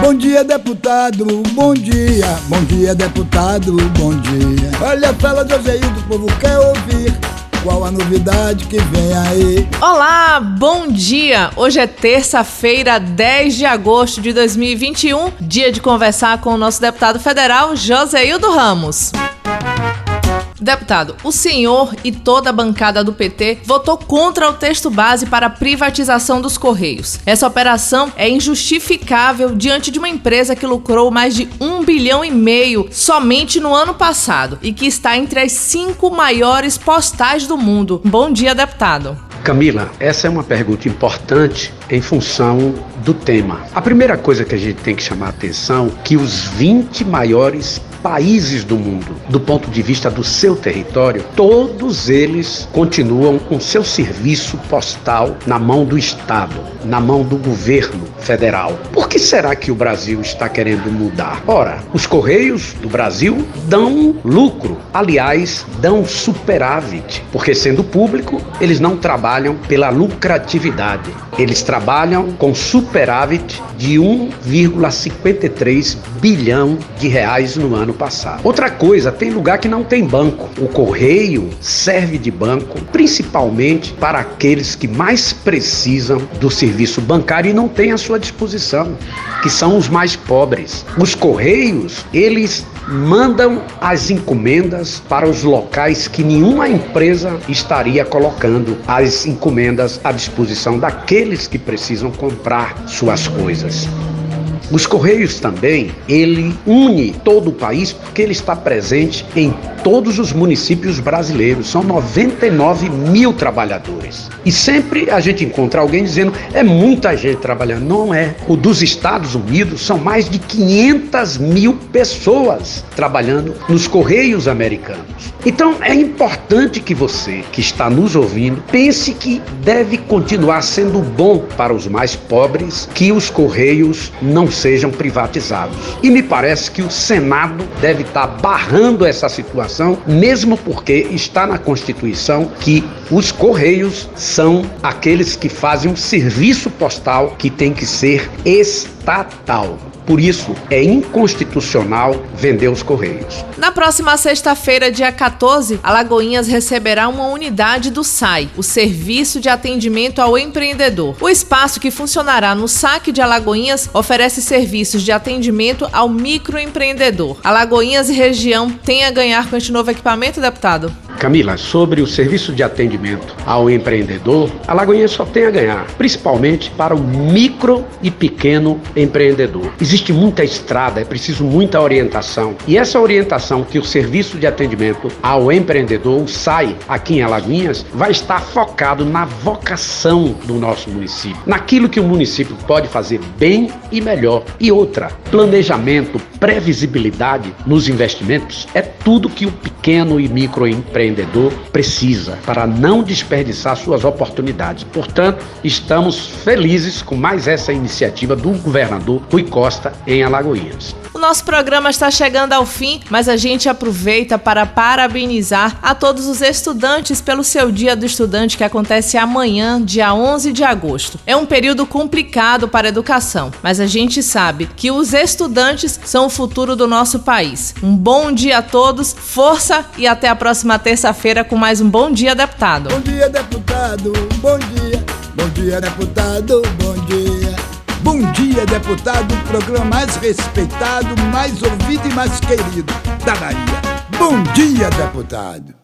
Bom dia, deputado, bom dia. Bom dia, deputado, bom dia. Olha, fala Joseildo, o povo quer ouvir. Qual a novidade que vem aí? Olá, bom dia! Hoje é terça-feira, 10 de agosto de 2021, dia de conversar com o nosso deputado federal, Joseildo Ramos. Deputado, o senhor e toda a bancada do PT votou contra o texto base para a privatização dos Correios. Essa operação é injustificável diante de uma empresa que lucrou mais de um bilhão e meio somente no ano passado e que está entre as cinco maiores postais do mundo. Bom dia, deputado. Camila, essa é uma pergunta importante em função do tema. A primeira coisa que a gente tem que chamar a atenção é que os 20 maiores países do mundo, do ponto de vista do seu território, todos eles continuam com seu serviço postal na mão do Estado, na mão do governo federal. Por que será que o Brasil está querendo mudar? Ora, os Correios do Brasil dão lucro, aliás, dão superávit, porque sendo público, eles não trabalham pela lucratividade, eles trabalham com superávit de 1,53 bilhão de reais no ano passado. Outra coisa, tem lugar que não tem banco. O correio serve de banco principalmente para aqueles que mais precisam do serviço bancário e não têm à sua disposição, que são os mais pobres. Os correios, eles mandam as encomendas para os locais que nenhuma empresa estaria colocando as encomendas à disposição daqueles que precisam comprar suas coisas. Os Correios também, ele une todo o país porque ele está presente em todos os municípios brasileiros. São 99 mil trabalhadores. E sempre a gente encontra alguém dizendo é muita gente trabalhando. Não é. O dos Estados Unidos são mais de 500 mil pessoas trabalhando nos Correios americanos. Então é importante que você que está nos ouvindo pense que deve continuar sendo bom para os mais pobres que os Correios não sejam privatizados. E me parece que o Senado deve estar barrando essa situação, mesmo porque está na Constituição que os Correios são aqueles que fazem um serviço postal que tem que ser estatal. Por isso, é inconstitucional vender os Correios. Na próxima sexta-feira, dia 14, Alagoinhas receberá uma unidade do SAI, o Serviço de Atendimento ao Empreendedor. O espaço que funcionará no SAC de Alagoinhas oferece serviços de atendimento ao microempreendedor. Alagoinhas e região têm a ganhar com este novo equipamento, deputado? Camila, sobre o serviço de atendimento ao empreendedor, a Lagoinha só tem a ganhar, principalmente para o micro e pequeno empreendedor. Existe muita estrada, é preciso muita orientação. E essa orientação que o serviço de atendimento ao empreendedor sai aqui em Alagoinhas vai estar focado na vocação do nosso município, naquilo que o município pode fazer bem e melhor. E outra, planejamento, previsibilidade nos investimentos é tudo que o pequeno e micro empreendedor precisa para não desperdiçar suas oportunidades. Portanto, estamos felizes com mais essa iniciativa do governador Rui Costa em Alagoinhas. O nosso programa está chegando ao fim, mas a gente aproveita para parabenizar a todos os estudantes pelo seu Dia do Estudante que acontece amanhã, dia 11 de agosto. É um período complicado para a educação, mas a gente sabe que os estudantes são futuro do nosso país. Um bom dia a todos, força e até a próxima terça-feira com mais um Bom Dia Deputado. Bom dia, deputado. Bom dia. Bom dia, deputado. Bom dia. Bom dia, deputado, o programa mais respeitado, mais ouvido e mais querido da Bahia. Bom dia, deputado.